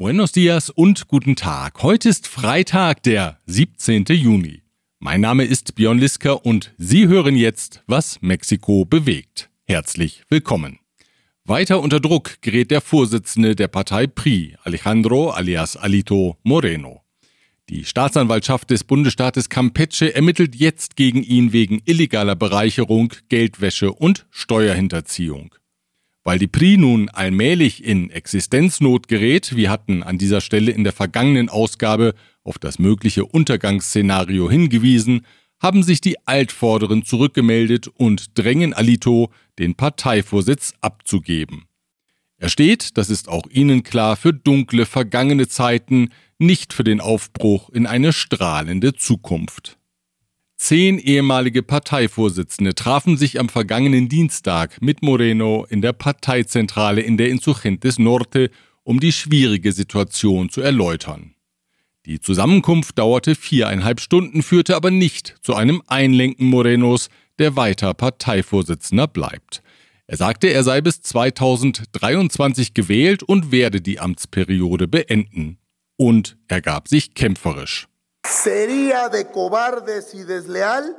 Buenos dias und guten Tag. Heute ist Freitag, der 17. Juni. Mein Name ist Björn Lisker und Sie hören jetzt, was Mexiko bewegt. Herzlich willkommen. Weiter unter Druck gerät der Vorsitzende der Partei PRI, Alejandro alias Alito Moreno. Die Staatsanwaltschaft des Bundesstaates Campeche ermittelt jetzt gegen ihn wegen illegaler Bereicherung, Geldwäsche und Steuerhinterziehung. Weil die PRI nun allmählich in Existenznot gerät, wir hatten an dieser Stelle in der vergangenen Ausgabe auf das mögliche Untergangsszenario hingewiesen, haben sich die Altvorderen zurückgemeldet und drängen Alito, den Parteivorsitz abzugeben. Er steht, das ist auch Ihnen klar, für dunkle vergangene Zeiten, nicht für den Aufbruch in eine strahlende Zukunft. Zehn ehemalige Parteivorsitzende trafen sich am vergangenen Dienstag mit Moreno in der Parteizentrale in der Insurgentes Norte, um die schwierige Situation zu erläutern. Die Zusammenkunft dauerte viereinhalb Stunden, führte aber nicht zu einem Einlenken Morenos, der weiter Parteivorsitzender bleibt. Er sagte, er sei bis 2023 gewählt und werde die Amtsperiode beenden. Und er gab sich kämpferisch. Sería de cobardes y desleal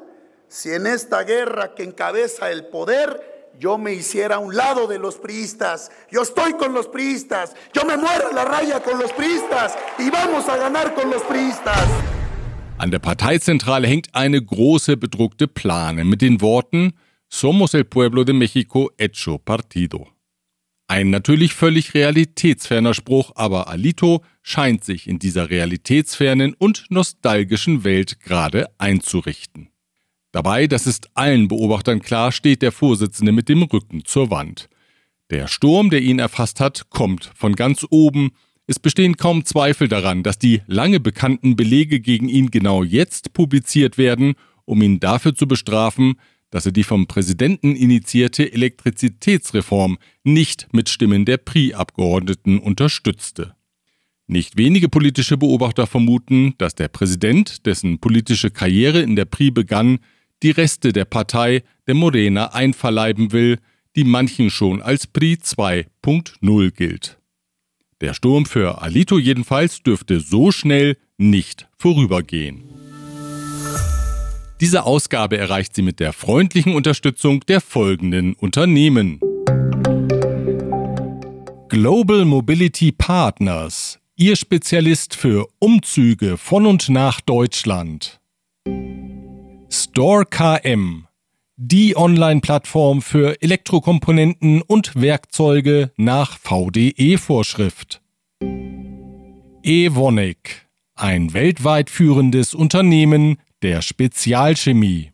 si en esta guerra que encabeza el poder yo me hiciera a un lado de los priistas. Yo estoy con los priistas. Yo me muero en la raya con los priistas y vamos a ganar con los priistas. An der Parteizentrale hängt eine große bedruckte Plane mit den Worten Somos el pueblo de México hecho partido. Ein natürlich völlig realitätsferner Spruch, aber Alito scheint sich in dieser realitätsfernen und nostalgischen Welt gerade einzurichten. Dabei, das ist allen Beobachtern klar, steht der Vorsitzende mit dem Rücken zur Wand. Der Sturm, der ihn erfasst hat, kommt von ganz oben. Es bestehen kaum Zweifel daran, dass die lange bekannten Belege gegen ihn genau jetzt publiziert werden, um ihn dafür zu bestrafen, dass er die vom Präsidenten initiierte Elektrizitätsreform nicht mit Stimmen der PRI-Abgeordneten unterstützte. Nicht wenige politische Beobachter vermuten, dass der Präsident, dessen politische Karriere in der PRI begann, die Reste der Partei der Morena einverleiben will, die manchen schon als PRI 2.0 gilt. Der Sturm für Alito jedenfalls dürfte so schnell nicht vorübergehen. Diese Ausgabe erreicht sie mit der freundlichen Unterstützung der folgenden Unternehmen. Global Mobility Partners, Ihr Spezialist für Umzüge von und nach Deutschland. Store KM, die Online-Plattform für Elektrokomponenten und Werkzeuge nach VDE-Vorschrift. Evonik, ein weltweit führendes Unternehmen der Spezialchemie.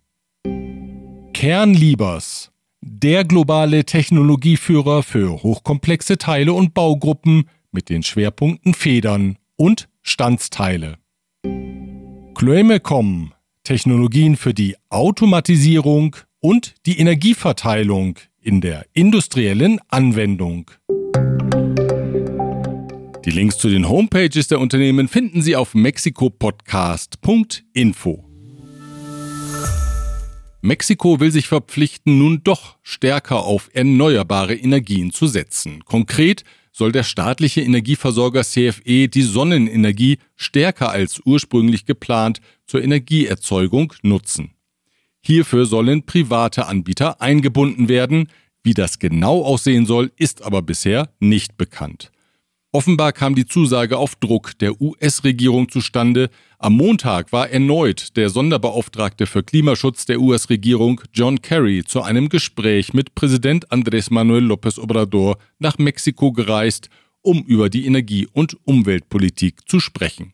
Kernliebers, der globale Technologieführer für hochkomplexe Teile und Baugruppen mit den Schwerpunkten Federn und Standsteile. Chloemecom, Technologien für die Automatisierung und die Energieverteilung in der industriellen Anwendung. Die Links zu den Homepages der Unternehmen finden Sie auf mexikopodcast.info. Mexiko will sich verpflichten, nun doch stärker auf erneuerbare Energien zu setzen. Konkret soll der staatliche Energieversorger CFE die Sonnenenergie stärker als ursprünglich geplant zur Energieerzeugung nutzen. Hierfür sollen private Anbieter eingebunden werden. Wie das genau aussehen soll, ist aber bisher nicht bekannt. Offenbar kam die Zusage auf Druck der US-Regierung zustande. Am Montag war erneut der Sonderbeauftragte für Klimaschutz der US-Regierung John Kerry zu einem Gespräch mit Präsident Andrés Manuel López Obrador nach Mexiko gereist, um über die Energie- und Umweltpolitik zu sprechen.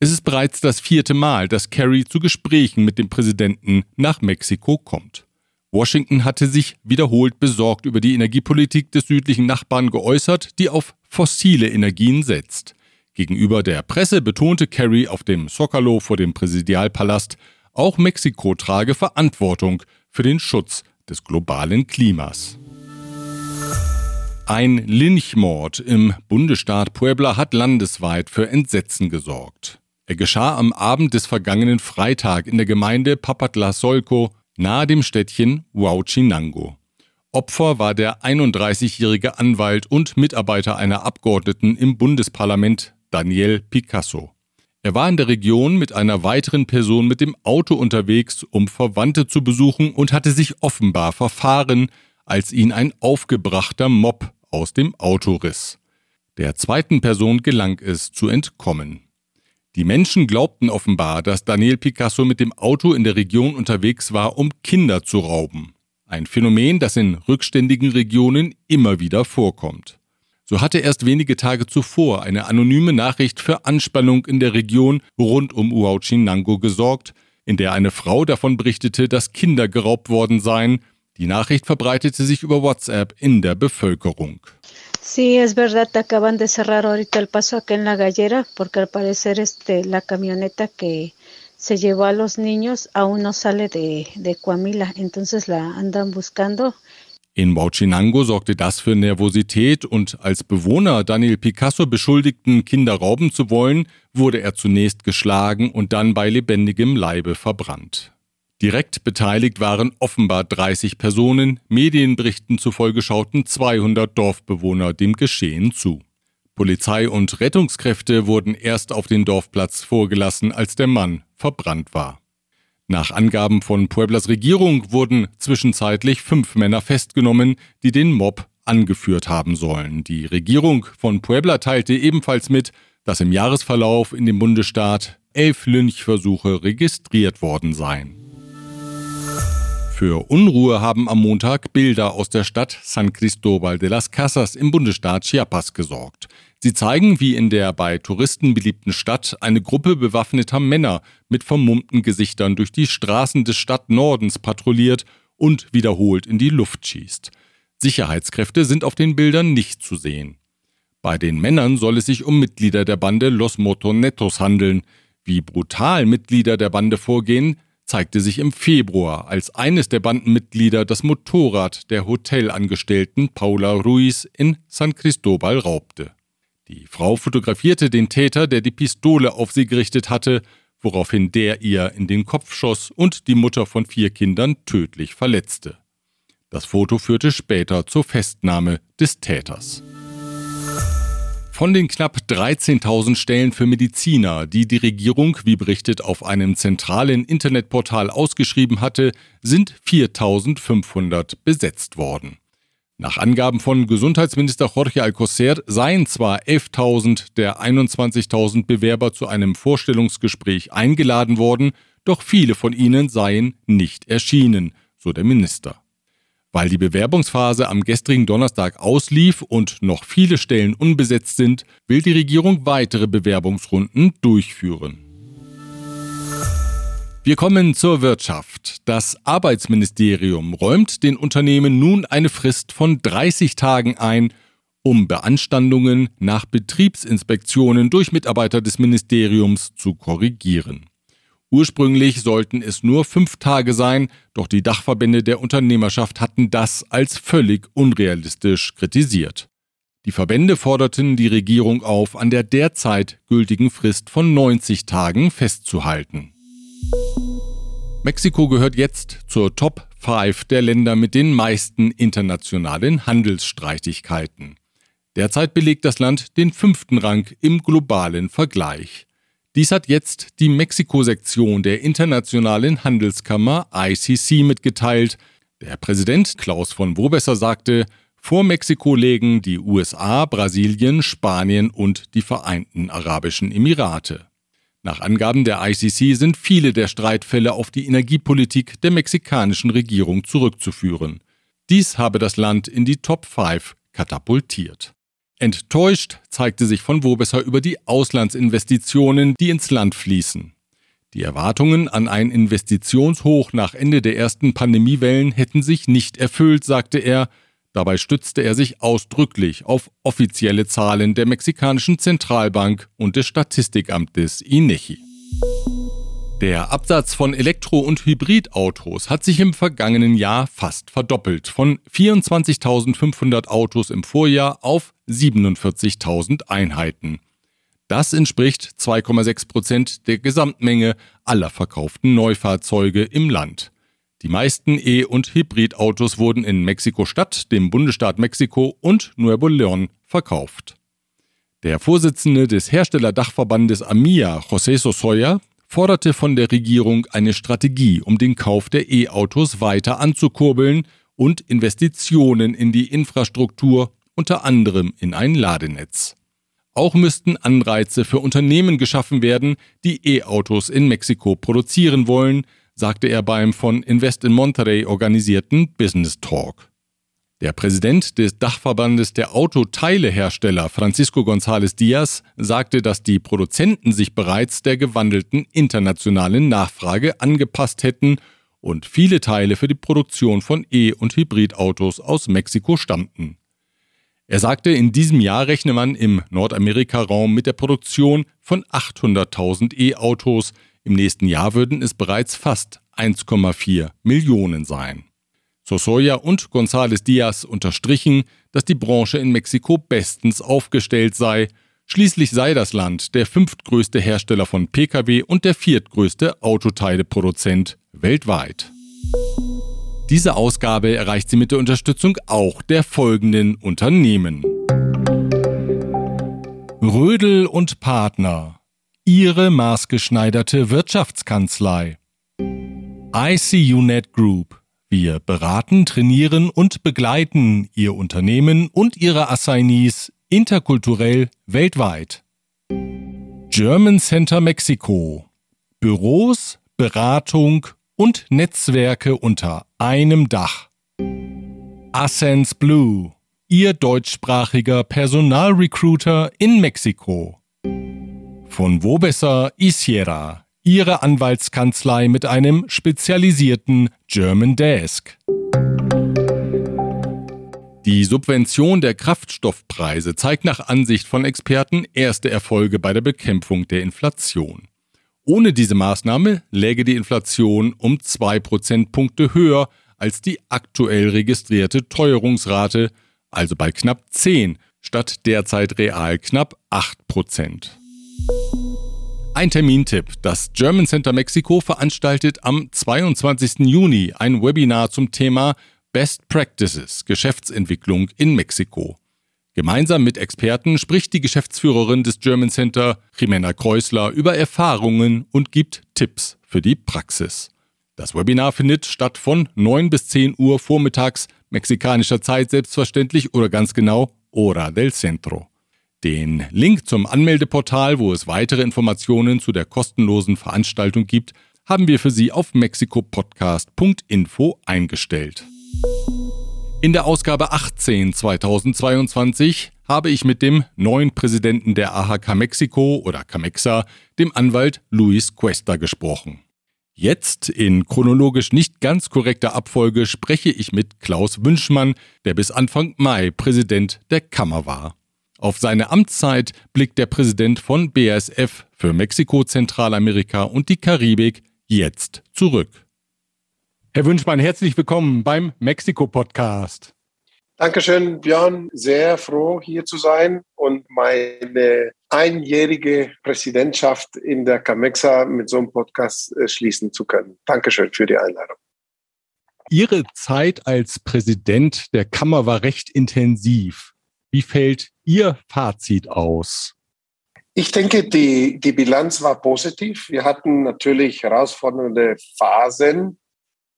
Es ist bereits das vierte Mal, dass Kerry zu Gesprächen mit dem Präsidenten nach Mexiko kommt. Washington hatte sich wiederholt besorgt über die Energiepolitik des südlichen Nachbarn geäußert, die auf fossile Energien setzt. Gegenüber der Presse betonte Kerry auf dem Zocalo vor dem Präsidialpalast, auch Mexiko trage Verantwortung für den Schutz des globalen Klimas. Ein Lynchmord im Bundesstaat Puebla hat landesweit für Entsetzen gesorgt. Er geschah am Abend des vergangenen Freitag in der Gemeinde Papatlasolco nahe dem Städtchen Huauchinango. Opfer war der 31-jährige Anwalt und Mitarbeiter einer Abgeordneten im Bundesparlament, Daniel Picasso. Er war in der Region mit einer weiteren Person mit dem Auto unterwegs, um Verwandte zu besuchen und hatte sich offenbar verfahren, als ihn ein aufgebrachter Mob aus dem Auto riss. Der zweiten Person gelang es zu entkommen. Die Menschen glaubten offenbar, dass Daniel Picasso mit dem Auto in der Region unterwegs war, um Kinder zu rauben. Ein Phänomen, das in rückständigen Regionen immer wieder vorkommt. So hatte erst wenige Tage zuvor eine anonyme Nachricht für Anspannung in der Region rund um Huauchinango gesorgt, in der eine Frau davon berichtete, dass Kinder geraubt worden seien. Die Nachricht verbreitete sich über WhatsApp in der Bevölkerung. Sí, es verdad, acaban de cerrar ahorita el paso acá en la gallera porque al parecer este, la camioneta que se llevó a los niños aún no sale de, de Coamila, entonces la andan buscando. In Bauchinango sorgte das für Nervosität und als Bewohner Daniel Picasso beschuldigten, Kinder rauben zu wollen, wurde er zunächst geschlagen und dann bei lebendigem Leibe verbrannt. Direkt beteiligt waren offenbar 30 Personen, Medienberichten zufolge schauten 200 Dorfbewohner dem Geschehen zu. Polizei und Rettungskräfte wurden erst auf den Dorfplatz vorgelassen, als der Mann verbrannt war. Nach Angaben von Pueblas Regierung wurden zwischenzeitlich fünf Männer festgenommen, die den Mob angeführt haben sollen. Die Regierung von Puebla teilte ebenfalls mit, dass im Jahresverlauf in dem Bundesstaat elf Lynchversuche registriert worden seien. Für Unruhe haben am Montag Bilder aus der Stadt San Cristobal de las Casas im Bundesstaat Chiapas gesorgt. Sie zeigen, wie in der bei Touristen beliebten Stadt eine Gruppe bewaffneter Männer mit vermummten Gesichtern durch die Straßen des Stadtnordens patrouilliert und wiederholt in die Luft schießt. Sicherheitskräfte sind auf den Bildern nicht zu sehen. Bei den Männern soll es sich um Mitglieder der Bande Los Motonetos handeln. Wie brutal Mitglieder der Bande vorgehen, zeigte sich im Februar, als eines der Bandenmitglieder das Motorrad der Hotelangestellten Paula Ruiz in San Cristobal raubte. Die Frau fotografierte den Täter, der die Pistole auf sie gerichtet hatte, woraufhin der ihr in den Kopf schoss und die Mutter von vier Kindern tödlich verletzte. Das Foto führte später zur Festnahme des Täters. Von den knapp 13.000 Stellen für Mediziner, die die Regierung, wie berichtet, auf einem zentralen Internetportal ausgeschrieben hatte, sind 4.500 besetzt worden. Nach Angaben von Gesundheitsminister Jorge Alcocer seien zwar 11.000 der 21.000 Bewerber zu einem Vorstellungsgespräch eingeladen worden, doch viele von ihnen seien nicht erschienen, so der Minister. Weil die Bewerbungsphase am gestrigen Donnerstag auslief und noch viele Stellen unbesetzt sind, will die Regierung weitere Bewerbungsrunden durchführen. Wir kommen zur Wirtschaft. Das Arbeitsministerium räumt den Unternehmen nun eine Frist von 30 Tagen ein, um Beanstandungen nach Betriebsinspektionen durch Mitarbeiter des Ministeriums zu korrigieren. Ursprünglich sollten es nur fünf Tage sein, doch die Dachverbände der Unternehmerschaft hatten das als völlig unrealistisch kritisiert. Die Verbände forderten die Regierung auf, an der derzeit gültigen Frist von 90 Tagen festzuhalten. Mexiko gehört jetzt zur Top 5 der Länder mit den meisten internationalen Handelsstreitigkeiten. Derzeit belegt das Land den fünften Rang im globalen Vergleich. Dies hat jetzt die Mexiko-Sektion der Internationalen Handelskammer ICC mitgeteilt. Der Präsident Klaus von Wobesser sagte, vor Mexiko legen die USA, Brasilien, Spanien und die Vereinten Arabischen Emirate. Nach Angaben der ICC sind viele der Streitfälle auf die Energiepolitik der mexikanischen Regierung zurückzuführen. Dies habe das Land in die Top 5 katapultiert. Enttäuscht zeigte sich von Wobesser über die Auslandsinvestitionen, die ins Land fließen. Die Erwartungen an ein Investitionshoch nach Ende der ersten Pandemiewellen hätten sich nicht erfüllt, sagte er. Dabei stützte er sich ausdrücklich auf offizielle Zahlen der mexikanischen Zentralbank und des Statistikamtes INEGI. Der Absatz von Elektro- und Hybridautos hat sich im vergangenen Jahr fast verdoppelt, von 24.500 Autos im Vorjahr auf 47.000 Einheiten. Das entspricht 2,6 Prozent der Gesamtmenge aller verkauften Neufahrzeuge im Land. Die meisten E- und Hybridautos wurden in Mexiko-Stadt, dem Bundesstaat Mexiko und Nuevo León verkauft. Der Vorsitzende des Herstellerdachverbandes AMIA, José Sosoya, forderte von der Regierung eine Strategie, um den Kauf der E-Autos weiter anzukurbeln und Investitionen in die Infrastruktur, unter anderem in ein Ladenetz. Auch müssten Anreize für Unternehmen geschaffen werden, die E-Autos in Mexiko produzieren wollen, sagte er beim von Invest in Monterrey organisierten Business Talk. Der Präsident des Dachverbandes der Autoteilehersteller Francisco González Díaz sagte, dass die Produzenten sich bereits der gewandelten internationalen Nachfrage angepasst hätten und viele Teile für die Produktion von E- und Hybridautos aus Mexiko stammten. Er sagte, in diesem Jahr rechne man im Nordamerika-Raum mit der Produktion von 800.000 E-Autos, im nächsten Jahr würden es bereits fast 1,4 Millionen sein. Sosoya und González Díaz unterstrichen, dass die Branche in Mexiko bestens aufgestellt sei. Schließlich sei das Land der fünftgrößte Hersteller von Pkw und der viertgrößte Autoteileproduzent weltweit. Diese Ausgabe erreicht sie mit der Unterstützung auch der folgenden Unternehmen. Rödel und Partner. Ihre maßgeschneiderte Wirtschaftskanzlei. ICUNet Group wir beraten, trainieren und begleiten Ihr Unternehmen und Ihre Assignees interkulturell weltweit. German Center Mexiko. Büros, Beratung und Netzwerke unter einem Dach. Ascens Blue. Ihr deutschsprachiger Personalrecruiter in Mexiko. Von wo besser Isiera, Ihre Anwaltskanzlei mit einem spezialisierten German Desk. Die Subvention der Kraftstoffpreise zeigt nach Ansicht von Experten erste Erfolge bei der Bekämpfung der Inflation. Ohne diese Maßnahme läge die Inflation um zwei Prozentpunkte höher als die aktuell registrierte Teuerungsrate, also bei knapp 10 statt derzeit real knapp 8 Prozent. Ein Termintipp. Das German Center Mexiko veranstaltet am 22. Juni ein Webinar zum Thema Best Practices Geschäftsentwicklung in Mexiko. Gemeinsam mit Experten spricht die Geschäftsführerin des German Center, Jimena Kreusler, über Erfahrungen und gibt Tipps für die Praxis. Das Webinar findet statt von 9 bis 10 Uhr vormittags mexikanischer Zeit selbstverständlich oder ganz genau Hora del Centro. Den Link zum Anmeldeportal, wo es weitere Informationen zu der kostenlosen Veranstaltung gibt, haben wir für Sie auf mexikopodcast.info eingestellt. In der Ausgabe 18 2022 habe ich mit dem neuen Präsidenten der AHK Mexiko oder Camexa, dem Anwalt Luis Cuesta, gesprochen. Jetzt, in chronologisch nicht ganz korrekter Abfolge, spreche ich mit Klaus Wünschmann, der bis Anfang Mai Präsident der Kammer war. Auf seine Amtszeit blickt der Präsident von BASF für Mexiko, Zentralamerika und die Karibik jetzt zurück. Herr Wünschmann, herzlich willkommen beim Mexiko-Podcast. Dankeschön, Björn. Sehr froh, hier zu sein und meine einjährige Präsidentschaft in der Camexa mit so einem Podcast äh, schließen zu können. Dankeschön für die Einladung. Ihre Zeit als Präsident der Kammer war recht intensiv. Wie fällt Ihr Fazit aus? Ich denke, die, die Bilanz war positiv. Wir hatten natürlich herausfordernde Phasen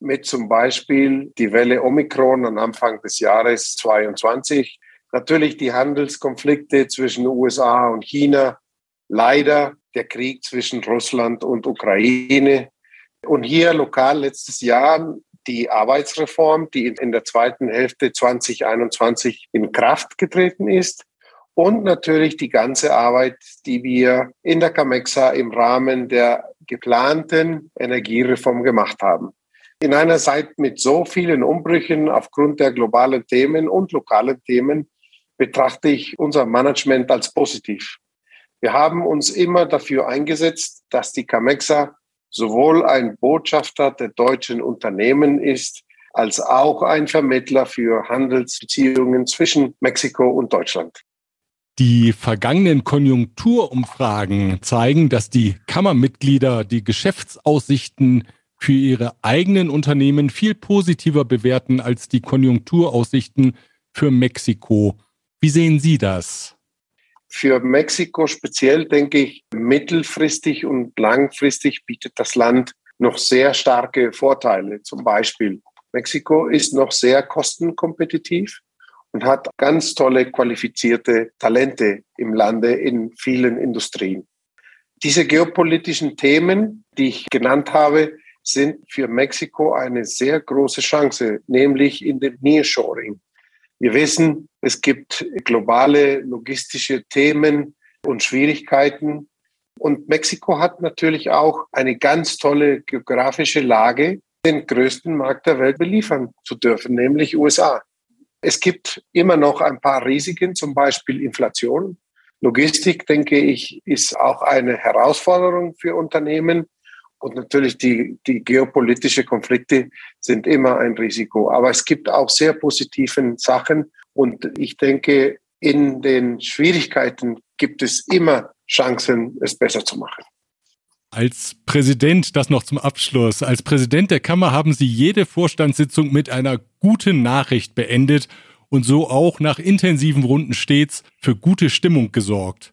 mit zum Beispiel die Welle Omikron am Anfang des Jahres 2022. Natürlich die Handelskonflikte zwischen USA und China. Leider der Krieg zwischen Russland und Ukraine. Und hier lokal letztes Jahr die Arbeitsreform, die in der zweiten Hälfte 2021 in Kraft getreten ist und natürlich die ganze Arbeit, die wir in der Camexa im Rahmen der geplanten Energiereform gemacht haben. In einer Zeit mit so vielen Umbrüchen aufgrund der globalen Themen und lokalen Themen betrachte ich unser Management als positiv. Wir haben uns immer dafür eingesetzt, dass die Camexa sowohl ein Botschafter der deutschen Unternehmen ist, als auch ein Vermittler für Handelsbeziehungen zwischen Mexiko und Deutschland. Die vergangenen Konjunkturumfragen zeigen, dass die Kammermitglieder die Geschäftsaussichten für ihre eigenen Unternehmen viel positiver bewerten als die Konjunkturaussichten für Mexiko. Wie sehen Sie das? Für Mexiko speziell denke ich, mittelfristig und langfristig bietet das Land noch sehr starke Vorteile. Zum Beispiel, Mexiko ist noch sehr kostenkompetitiv und hat ganz tolle qualifizierte Talente im Lande in vielen Industrien. Diese geopolitischen Themen, die ich genannt habe, sind für Mexiko eine sehr große Chance, nämlich in dem Nearshoring. Wir wissen, es gibt globale logistische Themen und Schwierigkeiten. Und Mexiko hat natürlich auch eine ganz tolle geografische Lage, den größten Markt der Welt beliefern zu dürfen, nämlich USA. Es gibt immer noch ein paar Risiken, zum Beispiel Inflation. Logistik, denke ich, ist auch eine Herausforderung für Unternehmen. Und natürlich die, die geopolitische Konflikte sind immer ein Risiko. Aber es gibt auch sehr positiven Sachen. Und ich denke, in den Schwierigkeiten gibt es immer Chancen, es besser zu machen. Als Präsident, das noch zum Abschluss, als Präsident der Kammer haben Sie jede Vorstandssitzung mit einer guten Nachricht beendet und so auch nach intensiven Runden stets für gute Stimmung gesorgt.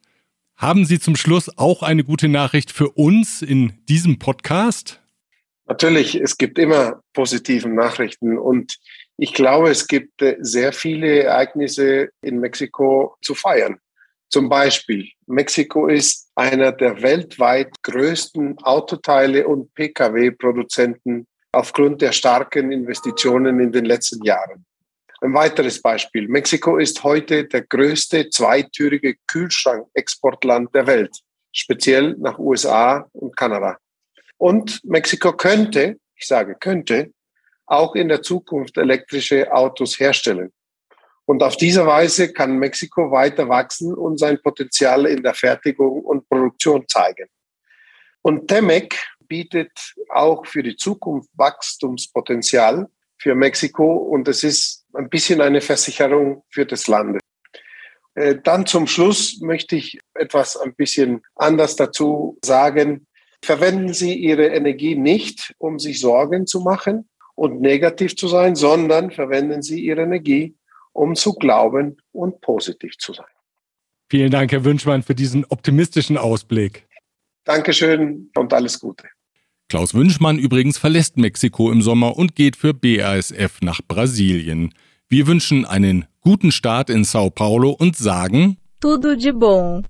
Haben Sie zum Schluss auch eine gute Nachricht für uns in diesem Podcast? Natürlich, es gibt immer positive Nachrichten und ich glaube, es gibt äh, sehr viele Ereignisse in Mexiko zu feiern. Zum Beispiel, Mexiko ist einer der weltweit größten Autoteile- und Pkw-Produzenten aufgrund der starken Investitionen in den letzten Jahren. Ein weiteres Beispiel. Mexiko ist heute der größte zweitürige Kühlschrankexportland der Welt, speziell nach USA und Kanada. Und Mexiko könnte, ich sage könnte, auch in der Zukunft elektrische Autos herstellen. Und auf diese Weise kann Mexiko weiter wachsen und sein Potenzial in der Fertigung und Produktion zeigen. Und TEMEC bietet auch für die Zukunft Wachstumspotenzial für Mexiko und es ist ein bisschen eine Versicherung für das Land. Äh, dann zum Schluss möchte ich etwas ein bisschen anders dazu sagen. Verwenden Sie Ihre Energie nicht, um sich Sorgen zu machen und negativ zu sein, sondern verwenden Sie Ihre Energie, um zu glauben und positiv zu sein. Vielen Dank, Herr Wünschmann, für diesen optimistischen Ausblick. Dankeschön und alles Gute. Klaus Wünschmann übrigens verlässt Mexiko im Sommer und geht für BASF nach Brasilien. Wir wünschen einen guten Start in Sao Paulo und sagen Tudo de bom.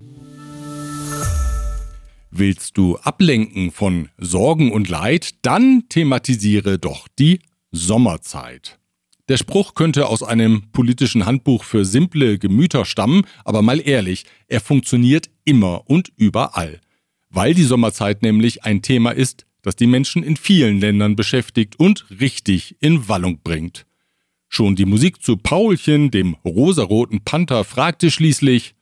Willst du ablenken von Sorgen und Leid, dann thematisiere doch die Sommerzeit. Der Spruch könnte aus einem politischen Handbuch für simple Gemüter stammen, aber mal ehrlich, er funktioniert immer und überall. Weil die Sommerzeit nämlich ein Thema ist, das die Menschen in vielen Ländern beschäftigt und richtig in Wallung bringt. Schon die Musik zu Paulchen, dem rosaroten Panther, fragte schließlich: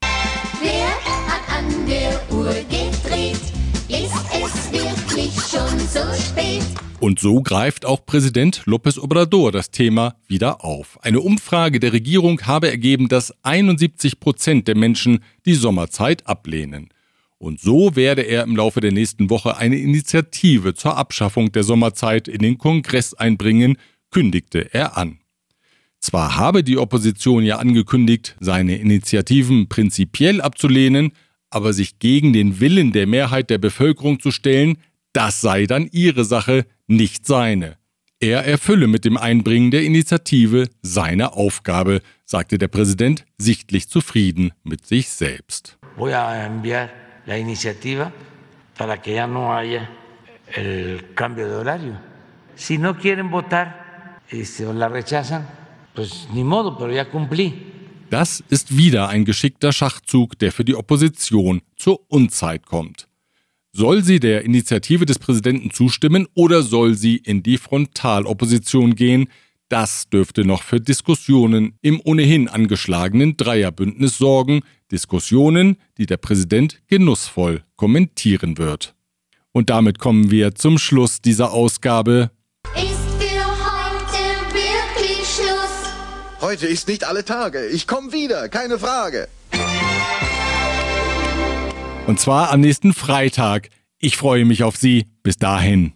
Wer hat an der Uhr gedreht? Ist es wirklich schon so spät? Und so greift auch Präsident López Obrador das Thema wieder auf. Eine Umfrage der Regierung habe ergeben, dass 71 Prozent der Menschen die Sommerzeit ablehnen. Und so werde er im Laufe der nächsten Woche eine Initiative zur Abschaffung der Sommerzeit in den Kongress einbringen, kündigte er an. Zwar habe die Opposition ja angekündigt, seine Initiativen prinzipiell abzulehnen, aber sich gegen den Willen der Mehrheit der Bevölkerung zu stellen, das sei dann ihre Sache, nicht seine. Er erfülle mit dem Einbringen der Initiative seine Aufgabe, sagte der Präsident, sichtlich zufrieden mit sich selbst. Voy a enviar la iniciativa para que ya no haya el cambio de horario. Si no quieren votar este, o la rechazan, pues ni modo, pero ya cumplí. Das ist wieder ein geschickter Schachzug, der für die Opposition zur Unzeit kommt. Soll sie der Initiative des Präsidenten zustimmen oder soll sie in die Frontalopposition gehen? Das dürfte noch für Diskussionen im ohnehin angeschlagenen Dreierbündnis sorgen, Diskussionen, die der Präsident genussvoll kommentieren wird. Und damit kommen wir zum Schluss dieser Ausgabe. Ist für heute wirklich Schluss? Heute ist nicht alle Tage. Ich komme wieder, keine Frage. Und zwar am nächsten Freitag. Ich freue mich auf Sie. Bis dahin.